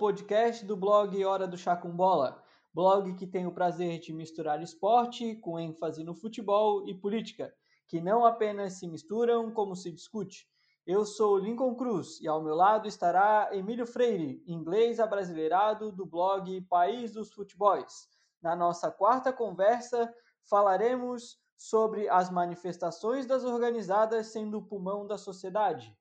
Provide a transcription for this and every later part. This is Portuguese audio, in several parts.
podcast do blog Hora do Chá com Bola, blog que tem o prazer de misturar esporte com ênfase no futebol e política, que não apenas se misturam, como se discute. Eu sou Lincoln Cruz e ao meu lado estará Emílio Freire, inglês abrasileirado do blog País dos Futebols. Na nossa quarta conversa, falaremos sobre as manifestações das organizadas sendo o pulmão da sociedade.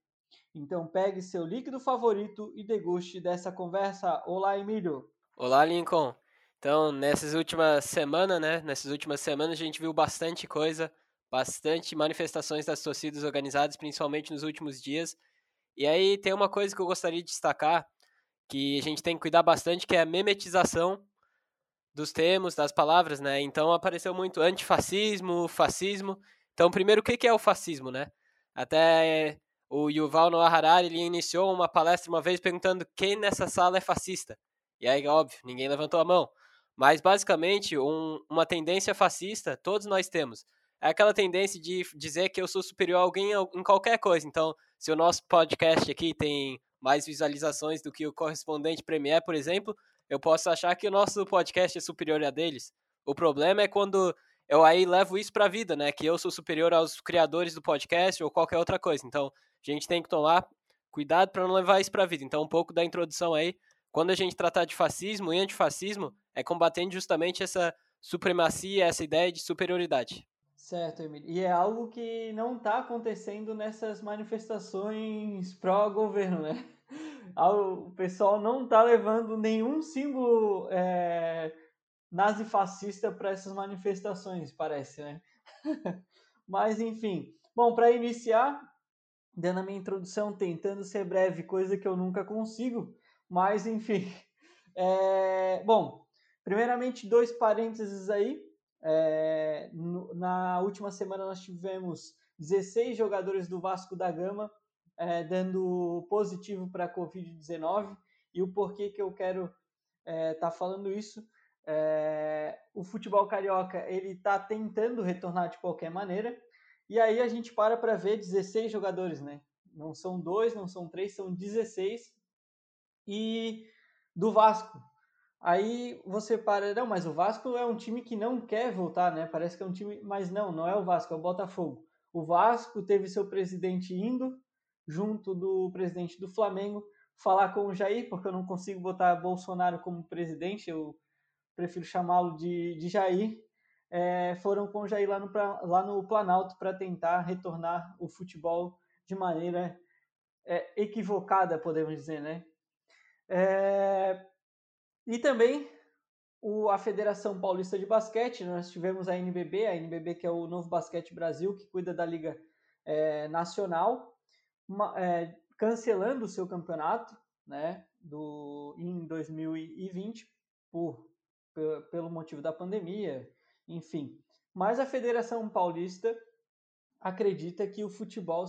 Então pegue seu líquido favorito e deguste dessa conversa. Olá, Emílio. Olá, Lincoln. Então, nessas últimas semanas, né? Nessas últimas semanas a gente viu bastante coisa, bastante manifestações das torcidas organizadas, principalmente nos últimos dias. E aí tem uma coisa que eu gostaria de destacar, que a gente tem que cuidar bastante, que é a memetização dos termos, das palavras, né? Então apareceu muito antifascismo, fascismo. Então, primeiro, o que é o fascismo, né? Até o Yuval Noah Harari ele iniciou uma palestra uma vez perguntando quem nessa sala é fascista. E aí, óbvio, ninguém levantou a mão. Mas, basicamente, um, uma tendência fascista todos nós temos. É aquela tendência de dizer que eu sou superior a alguém em qualquer coisa. Então, se o nosso podcast aqui tem mais visualizações do que o correspondente Premier, por exemplo, eu posso achar que o nosso podcast é superior a deles. O problema é quando eu aí levo isso para a vida, né? Que eu sou superior aos criadores do podcast ou qualquer outra coisa. Então, a gente tem que tomar cuidado para não levar isso para a vida. Então, um pouco da introdução aí. Quando a gente tratar de fascismo e antifascismo, é combatendo justamente essa supremacia, essa ideia de superioridade. Certo, Emílio. E é algo que não está acontecendo nessas manifestações pró-governo, né? o pessoal não está levando nenhum símbolo é, nazifascista para essas manifestações, parece, né? Mas, enfim. Bom, para iniciar, dando a minha introdução, tentando ser breve, coisa que eu nunca consigo, mas, enfim. É, bom, primeiramente, dois parênteses aí. É, no, na última semana nós tivemos 16 jogadores do Vasco da Gama é, dando positivo para a Covid-19 e o porquê que eu quero estar é, tá falando isso. É, o futebol carioca ele está tentando retornar de qualquer maneira e aí a gente para para ver 16 jogadores, né? Não são dois, não são três, são 16 e do Vasco. Aí você para, não, mas o Vasco é um time que não quer voltar, né? Parece que é um time, mas não, não é o Vasco, é o Botafogo. O Vasco teve seu presidente indo, junto do presidente do Flamengo, falar com o Jair, porque eu não consigo botar Bolsonaro como presidente, eu prefiro chamá-lo de, de Jair. É, foram com Jair lá no, lá no Planalto para tentar retornar o futebol de maneira é, equivocada, podemos dizer, né? É, e também o, a Federação Paulista de Basquete, nós tivemos a NBB, a NBB que é o Novo Basquete Brasil, que cuida da Liga é, Nacional, uma, é, cancelando o seu campeonato né, do, em 2020 por, pelo motivo da pandemia, enfim. Mas a Federação Paulista acredita que o futebol,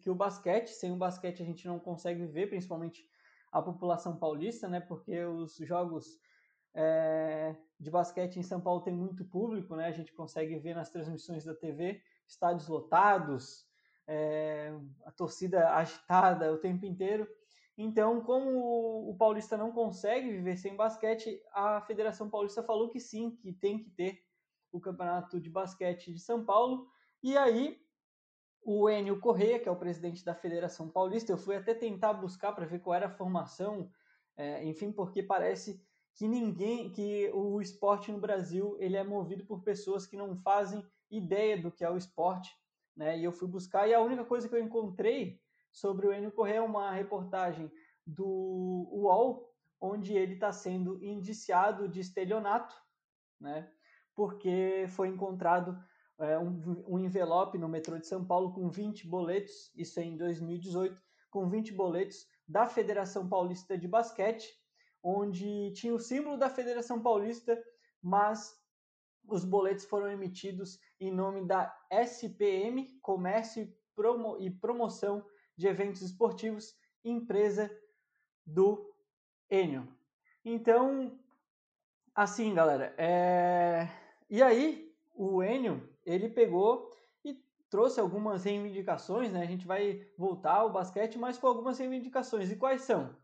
que o basquete, sem o basquete a gente não consegue viver, principalmente a população paulista, né? Porque os jogos é, de basquete em São Paulo tem muito público, né? A gente consegue ver nas transmissões da TV estádios lotados, é, a torcida agitada o tempo inteiro. Então, como o Paulista não consegue viver sem basquete, a Federação Paulista falou que sim, que tem que ter o Campeonato de Basquete de São Paulo. E aí, o Enio Correia, que é o presidente da Federação Paulista, eu fui até tentar buscar para ver qual era a formação, é, enfim, porque parece que ninguém, que o esporte no Brasil ele é movido por pessoas que não fazem ideia do que é o esporte né? E eu fui buscar e a única coisa que eu encontrei sobre o Enio Correia é uma reportagem do UOL, onde ele está sendo indiciado de estelionato, né? Porque foi encontrado é, um, um, envelope no metrô de São Paulo com 20 boletos, isso é em 2018, com 20 boletos da Federação Paulista de Basquete, onde tinha o símbolo da Federação Paulista, mas os boletos foram emitidos em nome da SPM, Comércio Promo e Promoção de Eventos Esportivos, empresa do Enio. Então, assim, galera, é... e aí o Enio, ele pegou e trouxe algumas reivindicações, né? A gente vai voltar ao basquete, mas com algumas reivindicações. E quais são?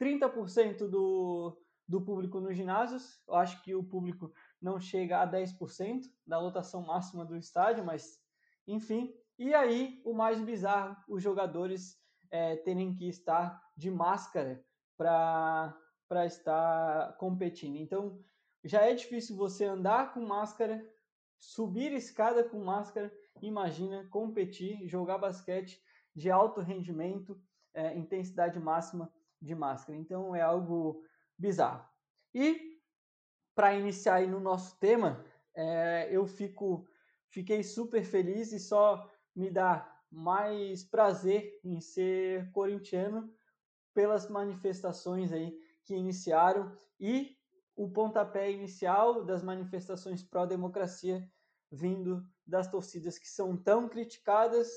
30% do, do público nos ginásios. Eu acho que o público não chega a 10% da lotação máxima do estádio, mas enfim. E aí, o mais bizarro, os jogadores é, terem que estar de máscara para estar competindo. Então, já é difícil você andar com máscara, subir escada com máscara, imagina competir, jogar basquete de alto rendimento, é, intensidade máxima de máscara. Então, é algo bizarro. E para iniciar aí no nosso tema, é, eu fico, fiquei super feliz e só me dá mais prazer em ser corintiano pelas manifestações aí que iniciaram e o pontapé inicial das manifestações pró-democracia vindo das torcidas que são tão criticadas,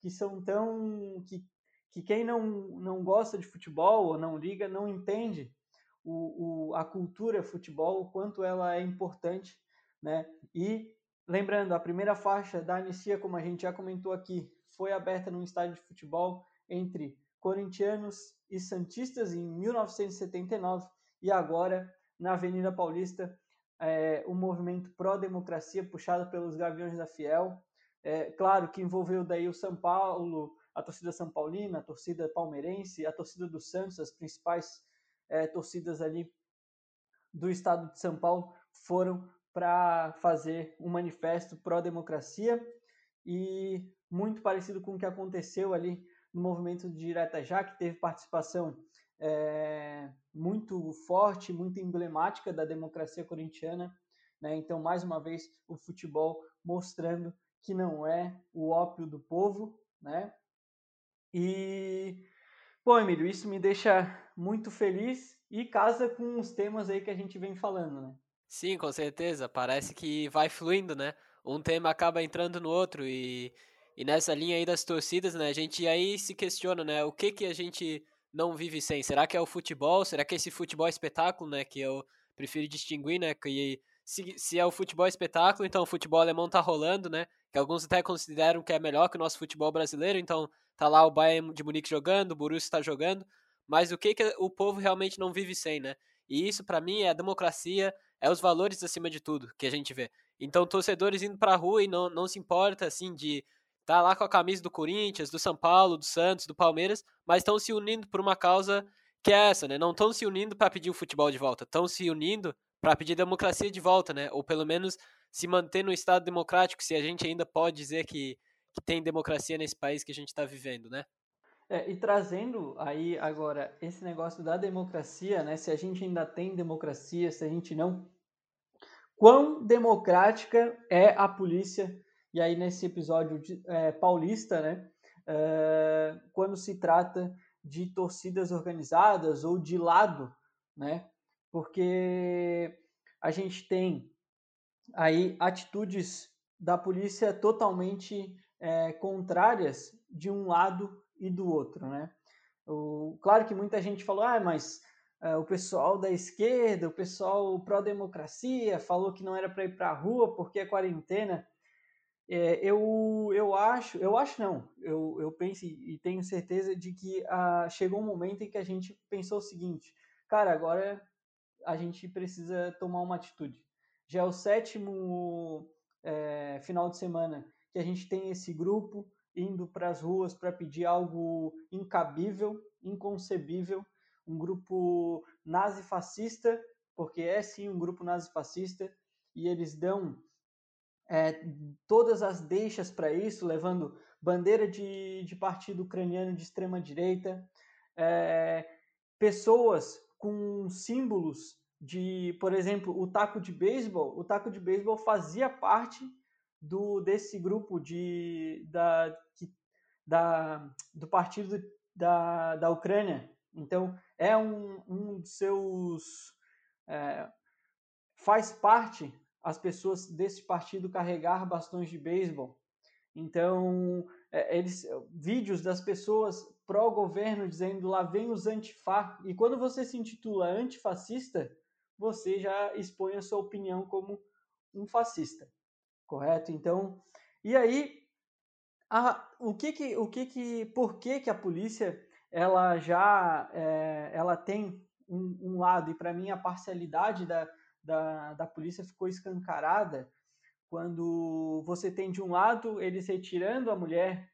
que são tão que, que quem não, não gosta de futebol ou não liga não entende o, o, a cultura futebol, o quanto ela é importante, né? E lembrando, a primeira faixa da anistia, como a gente já comentou aqui, foi aberta num estádio de futebol entre corintianos e santistas em 1979 e agora na Avenida Paulista é, o movimento pró-democracia puxado pelos Gaviões da Fiel, é, claro que envolveu daí o São Paulo, a torcida São Paulina, a torcida palmeirense, a torcida do Santos, as principais é, torcidas ali do estado de São Paulo foram para fazer um manifesto pró-democracia e muito parecido com o que aconteceu ali no movimento de Direta Já, que teve participação é, muito forte, muito emblemática da democracia corintiana. Né? Então, mais uma vez, o futebol mostrando que não é o ópio do povo. Né? E, bom, Emílio, isso me deixa muito feliz e casa com os temas aí que a gente vem falando, né? Sim, com certeza. Parece que vai fluindo, né? Um tema acaba entrando no outro e, e nessa linha aí das torcidas, né? A gente aí se questiona, né? O que que a gente não vive sem? Será que é o futebol? Será que é esse futebol espetáculo, né? Que eu prefiro distinguir, né? Que se, se é o futebol espetáculo, então o futebol alemão tá rolando, né? Que alguns até consideram que é melhor que o nosso futebol brasileiro, então tá lá o Bayern de Munique jogando, o Borussia está jogando, mas o que, que o povo realmente não vive sem, né? E isso, para mim, é a democracia, é os valores acima de tudo que a gente vê. Então, torcedores indo pra rua e não, não se importa, assim, de tá lá com a camisa do Corinthians, do São Paulo, do Santos, do Palmeiras, mas estão se unindo por uma causa que é essa, né? Não estão se unindo para pedir o futebol de volta, estão se unindo para pedir democracia de volta, né? Ou pelo menos se manter no Estado democrático, se a gente ainda pode dizer que, que tem democracia nesse país que a gente está vivendo, né? É, e trazendo aí agora esse negócio da democracia, né? Se a gente ainda tem democracia, se a gente não. Quão democrática é a polícia? E aí, nesse episódio de, é, paulista, né? É, quando se trata de torcidas organizadas ou de lado, né? Porque a gente tem aí atitudes da polícia totalmente é, contrárias de um lado e do outro, né? O, claro que muita gente falou, ah, mas uh, o pessoal da esquerda, o pessoal pró-democracia falou que não era para ir para a rua porque é quarentena. É, eu, eu acho, eu acho não, eu, eu penso e tenho certeza de que uh, chegou um momento em que a gente pensou o seguinte, cara, agora a gente precisa tomar uma atitude. Já é o sétimo é, final de semana que a gente tem esse grupo, indo para as ruas para pedir algo incabível, inconcebível, um grupo nazifascista, porque é sim um grupo nazifascista, e eles dão é, todas as deixas para isso, levando bandeira de, de partido ucraniano de extrema direita, é, pessoas com símbolos de, por exemplo, o taco de beisebol. O taco de beisebol fazia parte do desse grupo de, da, que, da, do partido da, da Ucrânia. Então, é um, um dos seus. É, faz parte as pessoas desse partido carregar bastões de beisebol. Então, é, eles vídeos das pessoas pró-governo dizendo lá vem os antifa. E quando você se intitula antifascista, você já expõe a sua opinião como um fascista correto? Então, e aí, a, o que que, o que que, por que que a polícia ela já é, ela tem um, um lado, e para mim a parcialidade da, da, da polícia ficou escancarada quando você tem de um lado eles retirando a mulher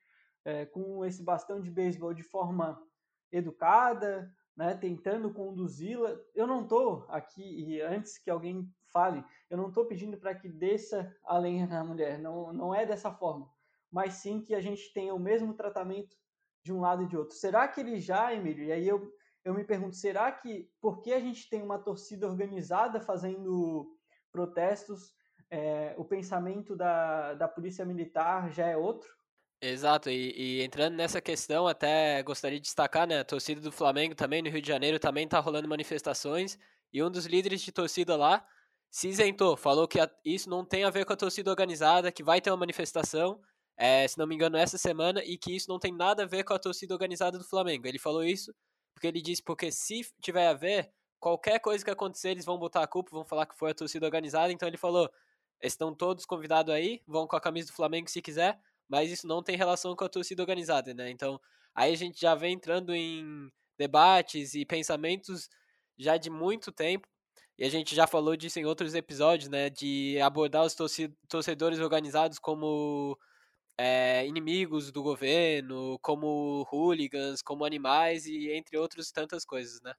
é, com esse bastão de beisebol de forma educada, né, tentando conduzi-la. Eu não estou aqui, e antes que alguém fale, eu não estou pedindo para que desça a lenha na mulher, não, não é dessa forma, mas sim que a gente tenha o mesmo tratamento de um lado e de outro. Será que ele já, Emílio, e aí eu, eu me pergunto, será que, porque a gente tem uma torcida organizada fazendo protestos, é, o pensamento da, da polícia militar já é outro? Exato, e, e, entrando nessa questão, até gostaria de destacar, né, a torcida do Flamengo também, no Rio de Janeiro, também está rolando manifestações, e um dos líderes de torcida lá se isentou, falou que a, isso não tem a ver com a torcida organizada, que vai ter uma manifestação, é, se não me engano, essa semana, e que isso não tem nada a ver com a torcida organizada do Flamengo. Ele falou isso porque ele disse, porque se tiver a ver, qualquer coisa que acontecer, eles vão botar a culpa, vão falar que foi a torcida organizada, então ele falou, estão todos convidados aí, vão com a camisa do Flamengo se quiser, mas isso não tem relação com a torcida organizada, né? Então, aí a gente já vem entrando em debates e pensamentos já de muito tempo, e a gente já falou disso em outros episódios, né? De abordar os torcedores organizados como é, inimigos do governo, como hooligans, como animais e entre outras tantas coisas, né?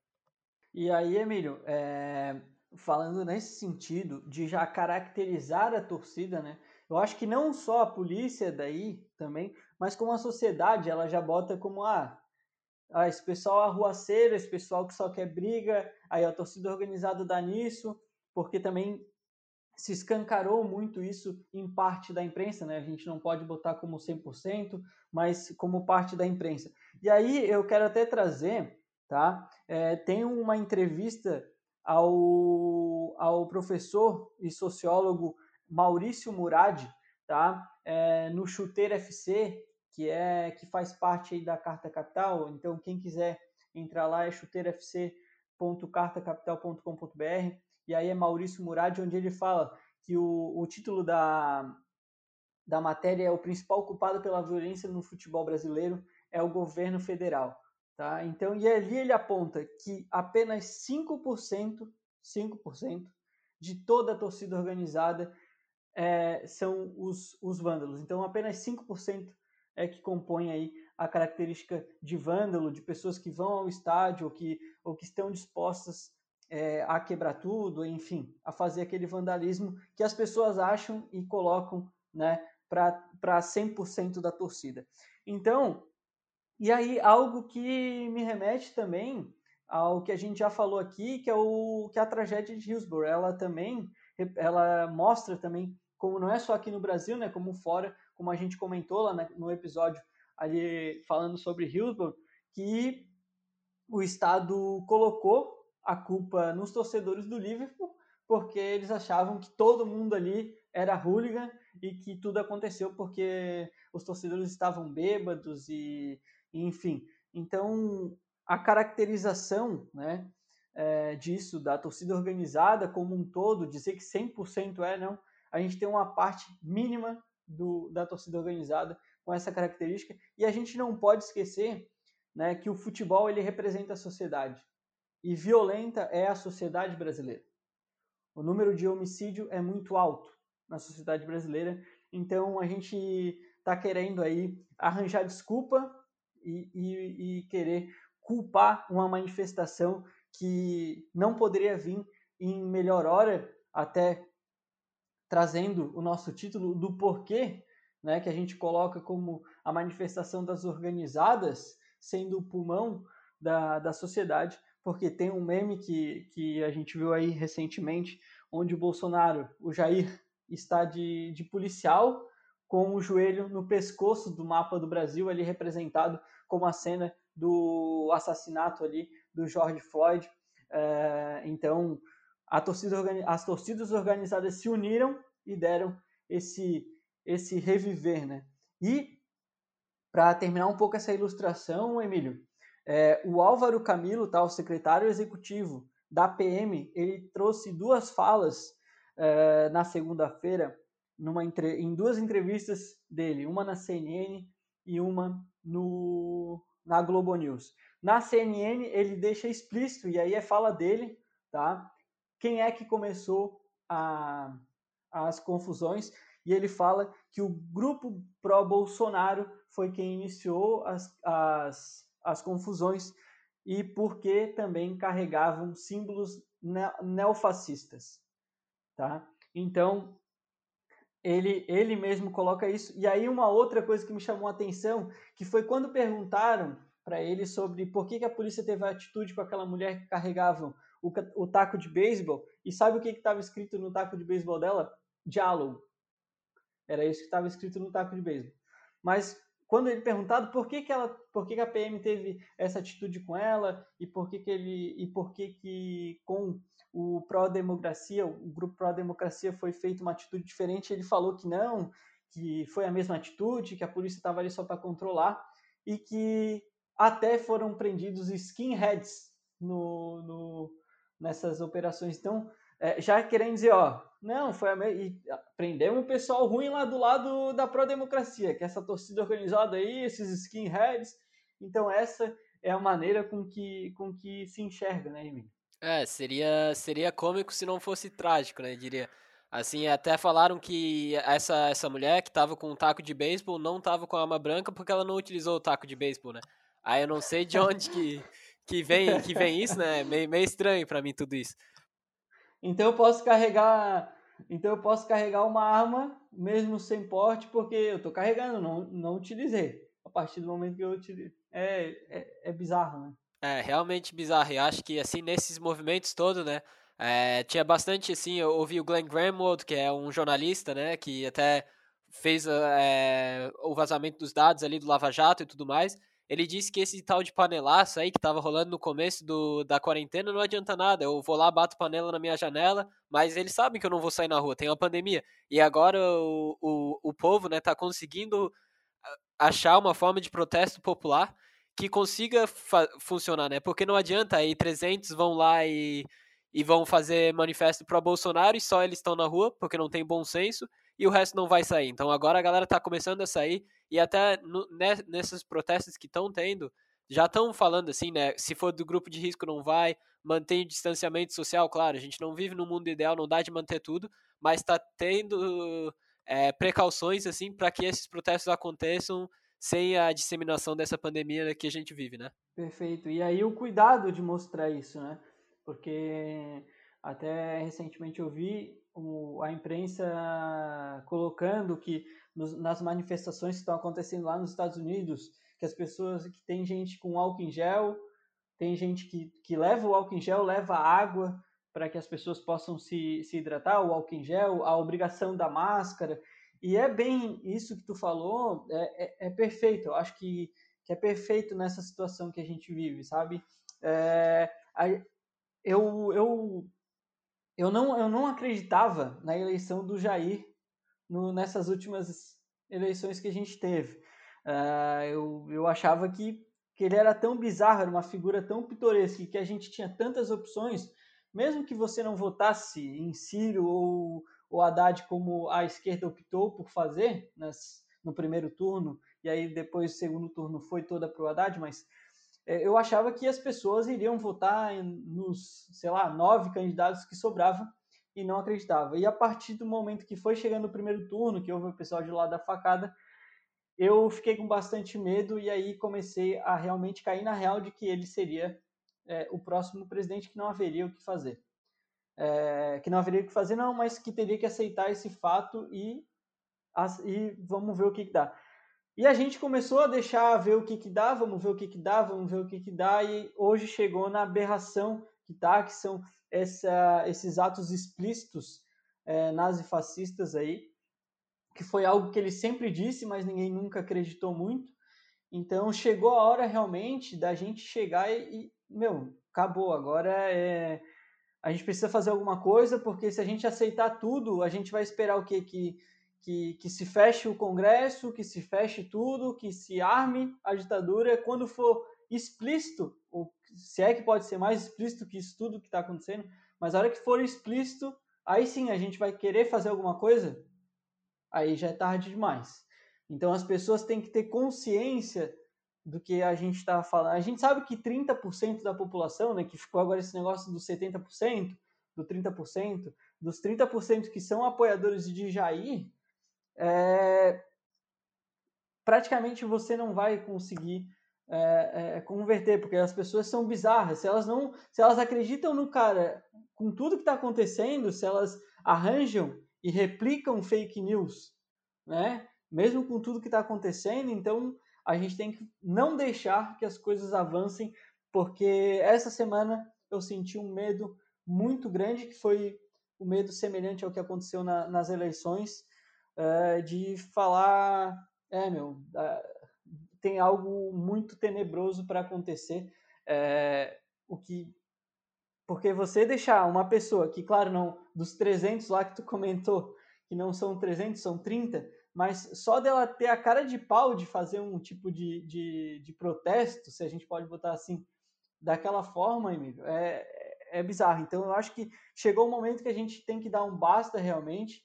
E aí, Emílio, é, falando nesse sentido de já caracterizar a torcida, né? Eu acho que não só a polícia daí também, mas como a sociedade, ela já bota como ah, ah esse pessoal arruaceiro, esse pessoal que só quer briga, aí a torcida organizada dá nisso, porque também se escancarou muito isso em parte da imprensa, né? A gente não pode botar como 100%, mas como parte da imprensa. E aí eu quero até trazer, tá? É, tem uma entrevista ao, ao professor e sociólogo Maurício Murad, tá? É, no Chuteiro FC, que é que faz parte da Carta Capital. Então, quem quiser entrar lá é chuteirofc.cartacapital.com.br e aí é Maurício Murad, onde ele fala que o, o título da, da matéria é o principal culpado pela violência no futebol brasileiro é o governo federal. Tá? Então, e ali ele aponta que apenas 5%, 5% de toda a torcida organizada é, são os, os vândalos. Então, apenas 5% é que compõe aí a característica de vândalo, de pessoas que vão ao estádio ou que, ou que estão dispostas é, a quebrar tudo, enfim, a fazer aquele vandalismo que as pessoas acham e colocam né, para 100% da torcida. Então, e aí algo que me remete também ao que a gente já falou aqui, que é o que é a tragédia de Hillsborough, ela também ela mostra também como não é só aqui no Brasil, né, como fora, como a gente comentou lá no episódio ali falando sobre Hillsborough, que o Estado colocou a culpa nos torcedores do Liverpool, porque eles achavam que todo mundo ali era hooligan e que tudo aconteceu porque os torcedores estavam bêbados e, enfim. Então, a caracterização né, é, disso, da torcida organizada como um todo, dizer que 100% é, não, a gente tem uma parte mínima do, da torcida organizada com essa característica e a gente não pode esquecer né, que o futebol ele representa a sociedade e violenta é a sociedade brasileira. O número de homicídio é muito alto na sociedade brasileira, então a gente está querendo aí arranjar desculpa e, e, e querer culpar uma manifestação que não poderia vir em melhor hora, até trazendo o nosso título do porquê, né, que a gente coloca como a manifestação das organizadas sendo o pulmão da, da sociedade, porque tem um meme que, que a gente viu aí recentemente, onde o Bolsonaro, o Jair, está de, de policial com o joelho no pescoço do mapa do Brasil, ali representado como a cena do assassinato ali do George Floyd. É, então, torcida, as torcidas organizadas se uniram e deram esse, esse reviver, né? E, para terminar um pouco essa ilustração, Emílio, é, o Álvaro Camilo, tá, o secretário executivo da PM, ele trouxe duas falas é, na segunda-feira em duas entrevistas dele, uma na CNN e uma no, na Globo News. Na CNN ele deixa explícito, e aí é fala dele, tá? Quem é que começou a, as confusões? E ele fala que o grupo pró-Bolsonaro foi quem iniciou as, as, as confusões e porque também carregavam símbolos neofascistas, tá? Então, ele, ele mesmo coloca isso. E aí uma outra coisa que me chamou a atenção, que foi quando perguntaram para ele sobre por que, que, a polícia teve a atitude com aquela mulher que carregava o, o taco de beisebol. E sabe o que estava escrito no taco de beisebol dela? Diálogo. Era isso que estava escrito no taco de beisebol. Mas quando ele perguntado por que, que ela, por que, que a PM teve essa atitude com ela e por que, que ele e por que que com o pró-democracia, o grupo pró-democracia foi feita uma atitude diferente, ele falou que não, que foi a mesma atitude, que a polícia estava ali só para controlar e que até foram prendidos skinheads no, no, nessas operações. Então, é, já querendo dizer, ó, não, foi a me... e prendemos o pessoal ruim lá do lado da pró-democracia, que é essa torcida organizada aí, esses skinheads. Então, essa é a maneira com que, com que se enxerga, né, Emílio? É, seria, seria cômico se não fosse trágico, né, diria. Assim, até falaram que essa, essa mulher que tava com um taco de beisebol não tava com a arma branca porque ela não utilizou o taco de beisebol, né? Aí eu não sei de onde que, que, vem, que vem isso, né? Meio, meio estranho para mim tudo isso. Então eu posso carregar, então eu posso carregar uma arma mesmo sem porte porque eu tô carregando, não, não utilizei. A partir do momento que eu utilizei. É, é, é bizarro, né? É, realmente bizarro. E acho que, assim, nesses movimentos todos, né? É, tinha bastante, assim, eu ouvi o Glenn Greenwald, que é um jornalista, né? Que até fez é, o vazamento dos dados ali do Lava Jato e tudo mais. Ele disse que esse tal de panelaço aí que tava rolando no começo do, da quarentena não adianta nada. Eu vou lá, bato panela na minha janela, mas eles sabem que eu não vou sair na rua, tem uma pandemia. E agora o, o, o povo, né, tá conseguindo achar uma forma de protesto popular que consiga funcionar, né? Porque não adianta aí 300 vão lá e, e vão fazer manifesto pro Bolsonaro e só eles estão na rua porque não tem bom senso e o resto não vai sair. Então agora a galera tá começando a sair e até no, né, nesses protestos que estão tendo, já estão falando assim, né? Se for do grupo de risco não vai, mantém o distanciamento social, claro, a gente não vive no mundo ideal, não dá de manter tudo, mas está tendo é, precauções assim para que esses protestos aconteçam sem a disseminação dessa pandemia que a gente vive, né? Perfeito. E aí o cuidado de mostrar isso, né? Porque até recentemente eu vi o, a imprensa colocando que nos, nas manifestações que estão acontecendo lá nos Estados Unidos, que as pessoas, que tem gente com álcool em gel, tem gente que, que leva o álcool em gel, leva água para que as pessoas possam se, se hidratar, o álcool em gel, a obrigação da máscara. E é bem isso que tu falou, é, é, é perfeito. Eu acho que, que é perfeito nessa situação que a gente vive, sabe? É, eu, eu, eu, não, eu não acreditava na eleição do Jair no, nessas últimas eleições que a gente teve. Uh, eu, eu achava que, que ele era tão bizarro, era uma figura tão pitoresca, que a gente tinha tantas opções, mesmo que você não votasse em Ciro ou o Haddad, como a esquerda optou por fazer nas, no primeiro turno, e aí depois o segundo turno foi toda para o Haddad, mas eu achava que as pessoas iriam votar nos, sei lá, nove candidatos que sobravam e não acreditava. E a partir do momento que foi chegando o primeiro turno, que houve o pessoal de lá da facada, eu fiquei com bastante medo e aí comecei a realmente cair na real de que ele seria é, o próximo presidente que não haveria o que fazer é, que não haveria o que fazer, não, mas que teria que aceitar esse fato e, e vamos ver o que, que dá. E a gente começou a deixar ver o que, que dá, vamos ver o que, que dá, vamos ver o que, que dá, e hoje chegou na aberração que tá, que são essa, esses atos explícitos é, nazifascistas aí, que foi algo que ele sempre disse, mas ninguém nunca acreditou muito. Então chegou a hora realmente da gente chegar e, e meu, acabou. Agora é a gente precisa fazer alguma coisa, porque se a gente aceitar tudo, a gente vai esperar o quê? Que, que, que se feche o Congresso, que se feche tudo, que se arme a ditadura. Quando for explícito, ou se é que pode ser mais explícito que isso tudo que está acontecendo, mas a hora que for explícito, aí sim a gente vai querer fazer alguma coisa, aí já é tarde demais. Então as pessoas têm que ter consciência do que a gente está falando. A gente sabe que 30% da população, né, que ficou agora esse negócio dos 70%, do 30%, dos 30% que são apoiadores de Jair, é, praticamente você não vai conseguir é, é, converter, porque as pessoas são bizarras. Se elas não, se elas acreditam no cara com tudo que está acontecendo, se elas arranjam e replicam fake news, né? Mesmo com tudo que está acontecendo, então a gente tem que não deixar que as coisas avancem, porque essa semana eu senti um medo muito grande, que foi o medo semelhante ao que aconteceu na, nas eleições, uh, de falar, é meu, uh, tem algo muito tenebroso para acontecer, uh, o que porque você deixar uma pessoa que, claro, não dos 300 lá que tu comentou, que não são 300, são 30, mas só dela ter a cara de pau de fazer um tipo de, de, de protesto, se a gente pode botar assim, daquela forma, Emílio, é, é bizarro. Então eu acho que chegou o momento que a gente tem que dar um basta realmente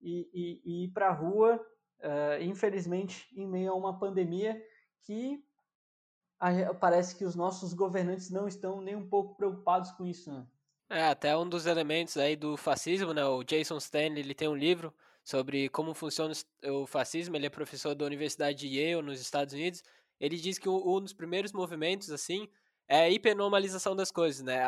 e, e, e ir para a rua, uh, infelizmente, em meio a uma pandemia que parece que os nossos governantes não estão nem um pouco preocupados com isso, né? É, até um dos elementos aí do fascismo, né? O Jason Stanley, ele tem um livro sobre como funciona o fascismo, ele é professor da Universidade de Yale, nos Estados Unidos. Ele diz que um dos primeiros movimentos, assim, é a hipernormalização das coisas, né?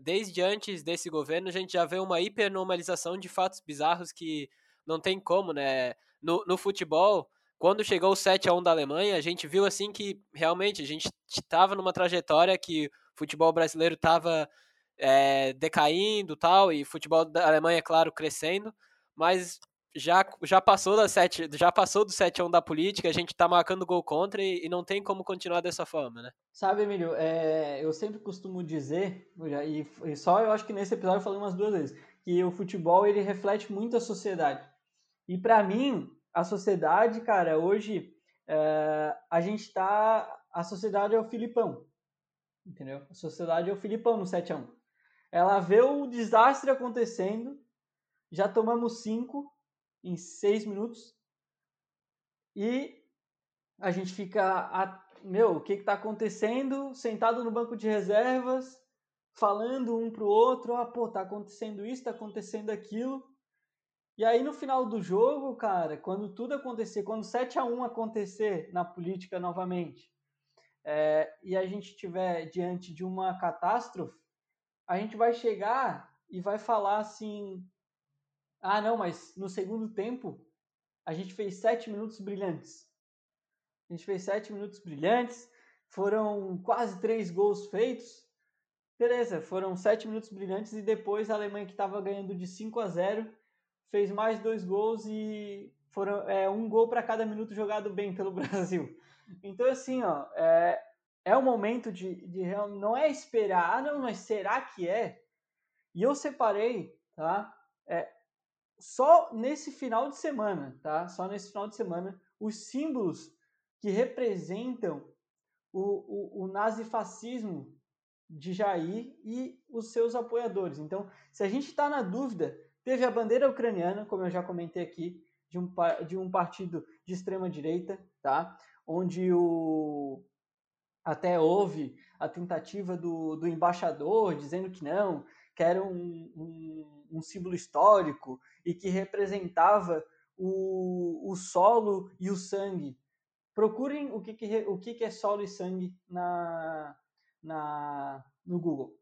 Desde antes desse governo, a gente já vê uma hipernormalização de fatos bizarros que não tem como, né? No, no futebol, quando chegou o 7 a 1 da Alemanha, a gente viu assim que realmente a gente estava numa trajetória que o futebol brasileiro estava é, decaindo tal, e futebol da Alemanha, claro, crescendo, mas já, já passou da 7, já passou do 7 a 1 da política, a gente está marcando gol contra e, e, não tem como continuar dessa forma, né? Sabe, Emílio, é, eu sempre costumo dizer, e, e só eu acho que nesse episódio eu falei umas duas vezes, que o futebol ele reflete muito a sociedade. E para mim, a sociedade, cara, hoje é, a gente tá. A sociedade é o Filipão. Entendeu? A sociedade é o Filipão no 7x1. Ela vê o desastre acontecendo, já tomamos 5 em 6 minutos, e a gente fica. A, meu, o que está acontecendo? Sentado no banco de reservas, falando um pro outro, ah, pô, tá acontecendo isso, tá acontecendo aquilo. E aí no final do jogo, cara, quando tudo acontecer, quando 7 a 1 acontecer na política novamente, é, e a gente estiver diante de uma catástrofe, a gente vai chegar e vai falar assim: ah, não, mas no segundo tempo a gente fez sete minutos brilhantes. A gente fez sete minutos brilhantes, foram quase três gols feitos. Beleza, foram sete minutos brilhantes e depois a Alemanha que estava ganhando de 5 a 0 fez mais dois gols e foram é, um gol para cada minuto jogado bem pelo Brasil. Então, assim, ó, é, é o momento de, de não é esperar, ah, não, mas será que é? E eu separei, tá? É, só nesse final de semana, tá? Só nesse final de semana, os símbolos que representam o, o, o nazifascismo de Jair e os seus apoiadores. Então, se a gente está na dúvida Teve a bandeira ucraniana, como eu já comentei aqui, de um, de um partido de extrema direita, tá? Onde o até houve a tentativa do, do embaixador dizendo que não, que era um, um, um símbolo histórico e que representava o, o solo e o sangue. Procurem o que, que, o que, que é solo e sangue na, na, no Google.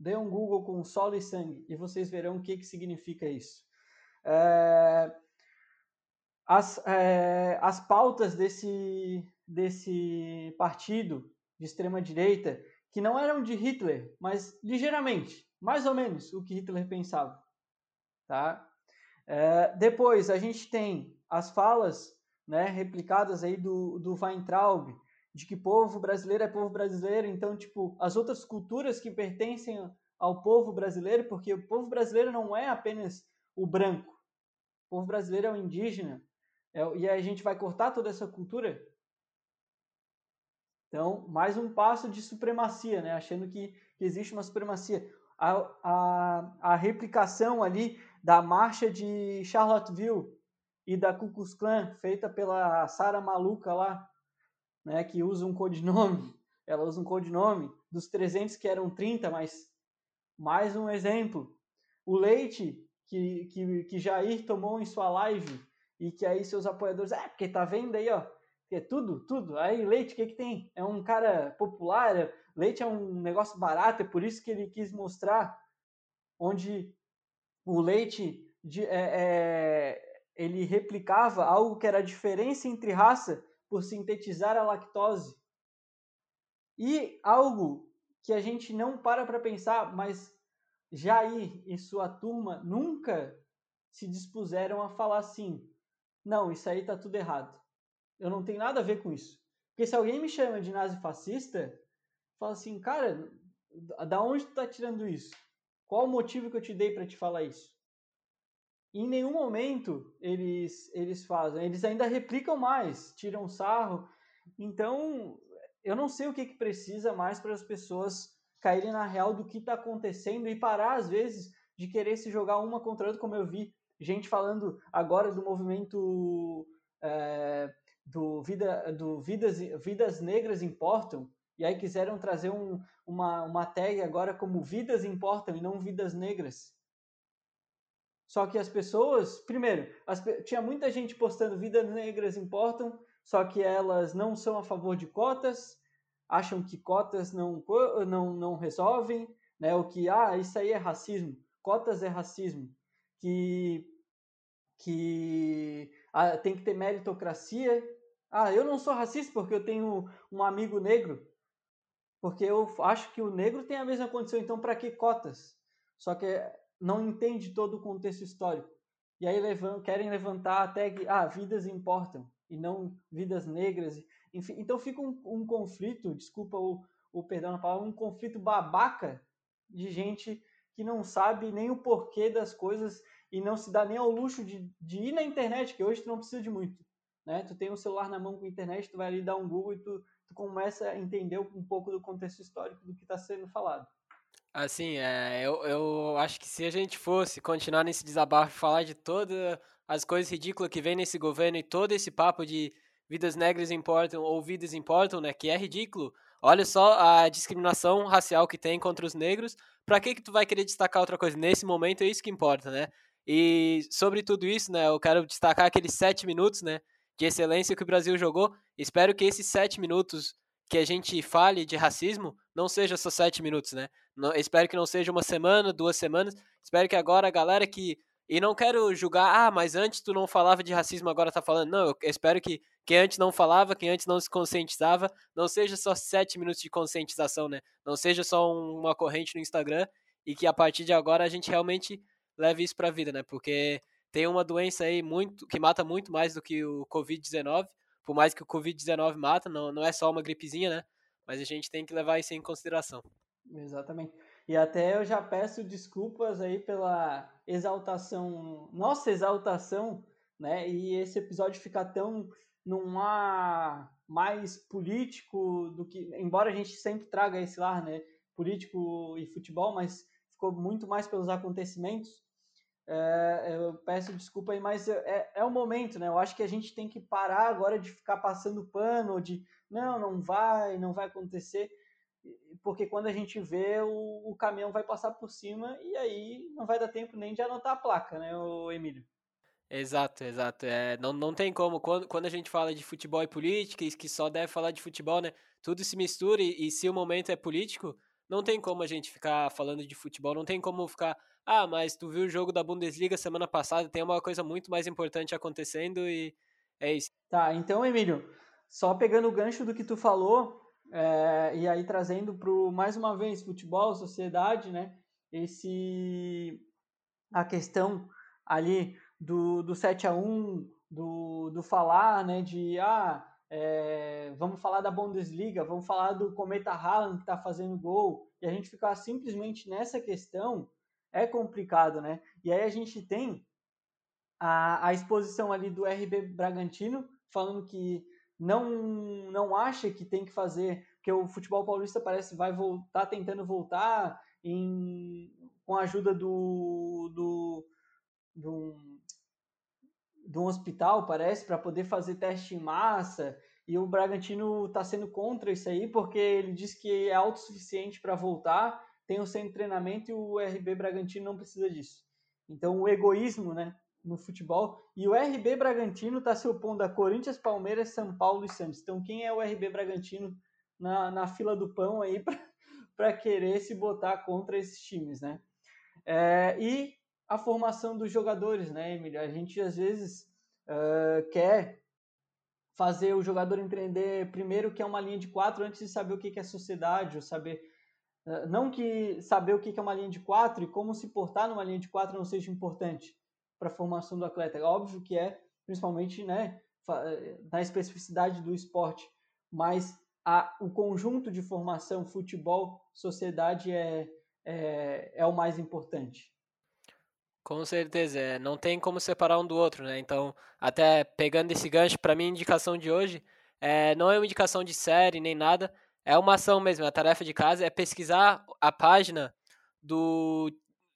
Dê um Google com solo e sangue e vocês verão o que, que significa isso. É, as, é, as pautas desse, desse partido de extrema-direita, que não eram de Hitler, mas ligeiramente, mais ou menos o que Hitler pensava. Tá? É, depois a gente tem as falas né, replicadas aí do, do Weintraub, de que povo brasileiro é povo brasileiro, então, tipo, as outras culturas que pertencem ao povo brasileiro, porque o povo brasileiro não é apenas o branco, o povo brasileiro é o indígena, é, e a gente vai cortar toda essa cultura? Então, mais um passo de supremacia, né? achando que, que existe uma supremacia. A, a, a replicação ali da marcha de Charlottesville e da Ku Klux Klan, feita pela Sara Maluca lá, né, que usa um codinome, ela usa um codinome dos 300 que eram 30, mas mais um exemplo. O Leite, que, que, que Jair tomou em sua live e que aí seus apoiadores, é, porque tá vendo aí, ó, é tudo, tudo. Aí Leite, o que que tem? É um cara popular, Leite é um negócio barato, é por isso que ele quis mostrar onde o Leite de, é, é, ele replicava algo que era a diferença entre raça por sintetizar a lactose. E algo que a gente não para para pensar, mas Jair e sua turma nunca se dispuseram a falar assim: não, isso aí tá tudo errado. Eu não tenho nada a ver com isso. Porque se alguém me chama de nazi-fascista, fala assim, cara, da onde tu tá tirando isso? Qual o motivo que eu te dei para te falar isso? Em nenhum momento eles, eles fazem. Eles ainda replicam mais, tiram sarro. Então, eu não sei o que, que precisa mais para as pessoas caírem na real do que está acontecendo e parar, às vezes, de querer se jogar uma contra a outra, como eu vi gente falando agora do movimento é, do, vida, do vidas, vidas Negras Importam, e aí quiseram trazer um, uma, uma tag agora como Vidas Importam e não Vidas Negras. Só que as pessoas, primeiro, as, tinha muita gente postando vidas negras importam, só que elas não são a favor de cotas, acham que cotas não, não, não resolvem, né? O que, ah, isso aí é racismo, cotas é racismo, que, que ah, tem que ter meritocracia. Ah, eu não sou racista porque eu tenho um amigo negro, porque eu acho que o negro tem a mesma condição, então para que cotas? Só que não entende todo o contexto histórico. E aí levam, querem levantar a tag, ah, vidas importam, e não vidas negras. Enfim, então fica um, um conflito, desculpa o, o perdão na palavra, um conflito babaca de gente que não sabe nem o porquê das coisas e não se dá nem ao luxo de, de ir na internet, que hoje tu não precisa de muito. Né? Tu tem um celular na mão com internet, tu vai ali dar um Google e tu, tu começa a entender um pouco do contexto histórico do que está sendo falado. Assim, é, eu, eu acho que se a gente fosse continuar nesse desabafo e falar de todas as coisas ridículas que vem nesse governo e todo esse papo de vidas negras importam ou vidas importam, né, que é ridículo. Olha só a discriminação racial que tem contra os negros. Pra que que tu vai querer destacar outra coisa? Nesse momento é isso que importa, né? E sobre tudo isso, né, eu quero destacar aqueles sete minutos, né, de excelência que o Brasil jogou. Espero que esses sete minutos que a gente fale de racismo não seja só sete minutos, né? Não, espero que não seja uma semana, duas semanas. Espero que agora a galera que. E não quero julgar, ah, mas antes tu não falava de racismo, agora tá falando. Não, eu espero que quem antes não falava, quem antes não se conscientizava, não seja só sete minutos de conscientização, né? Não seja só uma corrente no Instagram e que a partir de agora a gente realmente leve isso pra vida, né? Porque tem uma doença aí muito que mata muito mais do que o Covid-19 por mais que o Covid-19 mata, não, não é só uma gripezinha, né? Mas a gente tem que levar isso em consideração. Exatamente. E até eu já peço desculpas aí pela exaltação, nossa exaltação, né? E esse episódio ficar tão num ar mais político do que, embora a gente sempre traga esse lar, né? Político e futebol, mas ficou muito mais pelos acontecimentos. É, eu peço desculpa aí, mas é, é o momento, né? Eu acho que a gente tem que parar agora de ficar passando pano, de não, não vai, não vai acontecer, porque quando a gente vê, o, o caminhão vai passar por cima e aí não vai dar tempo nem de anotar a placa, né, o Emílio? Exato, exato. É, não, não tem como. Quando, quando a gente fala de futebol e política, e que só deve falar de futebol, né? Tudo se mistura e, e se o momento é político, não tem como a gente ficar falando de futebol, não tem como ficar ah, mas tu viu o jogo da Bundesliga semana passada, tem uma coisa muito mais importante acontecendo e é isso. Tá, então, Emílio, só pegando o gancho do que tu falou, é, e aí trazendo para mais uma vez futebol, sociedade, né? Esse a questão ali do, do 7 a 1 do, do falar, né? De ah, é, vamos falar da Bundesliga, vamos falar do Cometa Haaland que está fazendo gol, e a gente ficar simplesmente nessa questão é complicado, né? E aí a gente tem a, a exposição ali do RB Bragantino falando que não não acha que tem que fazer, que o futebol paulista parece vai voltar tentando voltar em, com a ajuda do, do, do, do hospital, parece, para poder fazer teste em massa e o Bragantino está sendo contra isso aí, porque ele diz que é autossuficiente para voltar, tem o centro de treinamento e o RB Bragantino não precisa disso. Então, o egoísmo né, no futebol. E o RB Bragantino está se opondo a Corinthians, Palmeiras, São Paulo e Santos. Então, quem é o RB Bragantino na, na fila do pão aí para querer se botar contra esses times, né? É, e a formação dos jogadores, né, Emílio? A gente às vezes uh, quer fazer o jogador entender primeiro que é uma linha de quatro antes de saber o que é sociedade, ou saber não que saber o que é uma linha de quatro e como se portar numa linha de quatro não seja importante para a formação do atleta. É óbvio que é, principalmente, né, na especificidade do esporte, mas a, o conjunto de formação, futebol, sociedade é, é, é o mais importante. Com certeza, é. não tem como separar um do outro, né? Então, até pegando esse gancho, para mim, a indicação de hoje é, não é uma indicação de série nem nada, é uma ação mesmo. A tarefa de casa é pesquisar a página do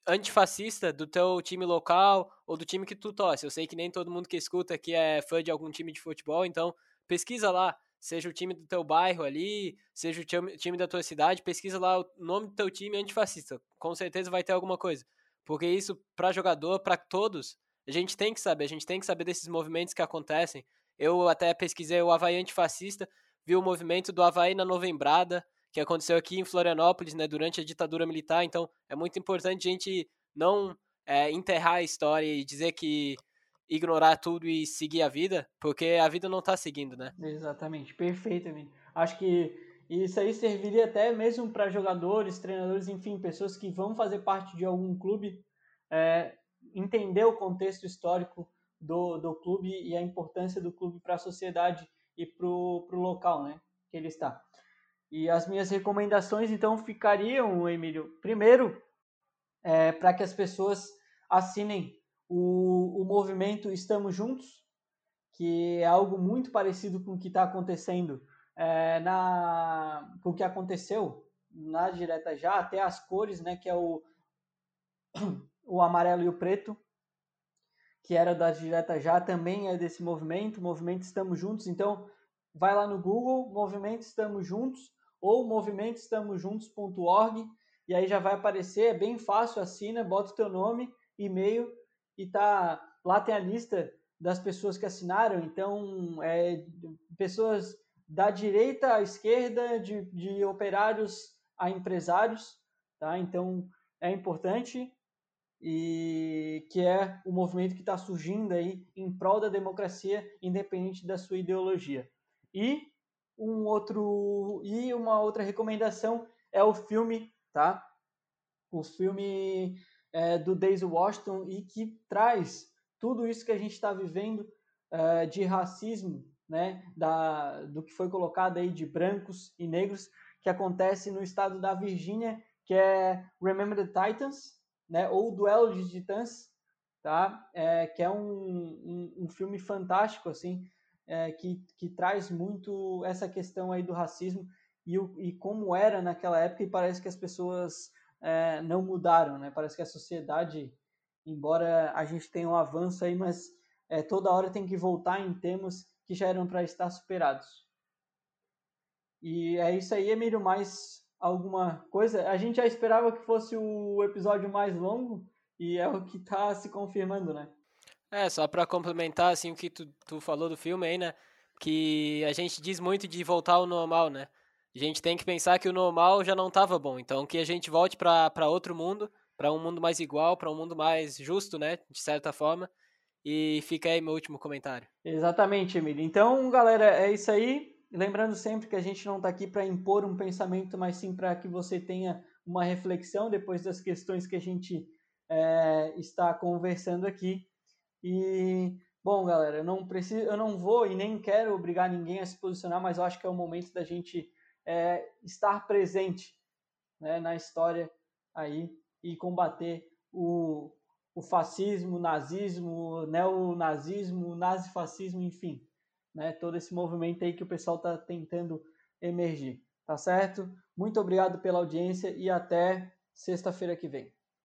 antifascista do teu time local ou do time que tu torce. Eu sei que nem todo mundo que escuta aqui é fã de algum time de futebol, então pesquisa lá seja o time do teu bairro ali, seja o time da tua cidade, pesquisa lá o nome do teu time antifascista. Com certeza vai ter alguma coisa. Porque isso, para jogador, para todos, a gente tem que saber, a gente tem que saber desses movimentos que acontecem. Eu até pesquisei o Havaí antifascista, vi o movimento do Havaí na Novembrada, que aconteceu aqui em Florianópolis, né, durante a ditadura militar. Então, é muito importante a gente não é, enterrar a história e dizer que ignorar tudo e seguir a vida, porque a vida não está seguindo, né? Exatamente, perfeito, amigo. Acho que isso aí serviria até mesmo para jogadores, treinadores, enfim, pessoas que vão fazer parte de algum clube, é, entender o contexto histórico do, do clube e a importância do clube para a sociedade e para o local, né, que ele está. E as minhas recomendações, então, ficariam, Emílio, primeiro, é, para que as pessoas assinem o, o movimento Estamos Juntos, que é algo muito parecido com o que está acontecendo é, na, com o que aconteceu na direta já, até as cores, né, que é o, o amarelo e o preto, que era da direta já, também é desse movimento, movimento Estamos Juntos. Então, vai lá no Google, movimento Estamos Juntos, ou movimentoestamosjuntos.org, e aí já vai aparecer, é bem fácil, assina, bota o teu nome, e-mail, e tá lá tem a lista das pessoas que assinaram, então é, pessoas da direita à esquerda, de, de operários a empresários, tá? Então é importante e que é o movimento que está surgindo aí em prol da democracia, independente da sua ideologia. E um outro e uma outra recomendação é o filme, tá? O filme é, do Daisy Washington e que traz tudo isso que a gente está vivendo é, de racismo, né, da, do que foi colocado aí de brancos e negros, que acontece no estado da Virgínia, que é Remember the Titans, né, ou Duelo de Titãs, tá? É, que é um, um, um, filme fantástico, assim, é, que, que traz muito essa questão aí do racismo e, o, e como era naquela época, e parece que as pessoas é, não mudaram, né? Parece que a sociedade, embora a gente tenha um avanço aí, mas é, toda hora tem que voltar em termos que já eram para estar superados. E é isso aí, Emílio, mais alguma coisa? A gente já esperava que fosse o episódio mais longo e é o que está se confirmando, né? É, só para complementar assim o que tu, tu falou do filme aí, né? Que a gente diz muito de voltar ao normal, né? A gente tem que pensar que o normal já não estava bom, então que a gente volte para outro mundo, para um mundo mais igual, para um mundo mais justo, né, de certa forma. E fica aí meu último comentário. Exatamente, Emílio. Então, galera, é isso aí. Lembrando sempre que a gente não está aqui para impor um pensamento, mas sim para que você tenha uma reflexão depois das questões que a gente é, está conversando aqui. E bom, galera, eu não preciso, eu não vou e nem quero obrigar ninguém a se posicionar, mas eu acho que é o momento da gente é, estar presente né, na história aí e combater o, o fascismo, o nazismo, o neonazismo, o nazifascismo, enfim, né, todo esse movimento aí que o pessoal está tentando emergir, tá certo? Muito obrigado pela audiência e até sexta-feira que vem.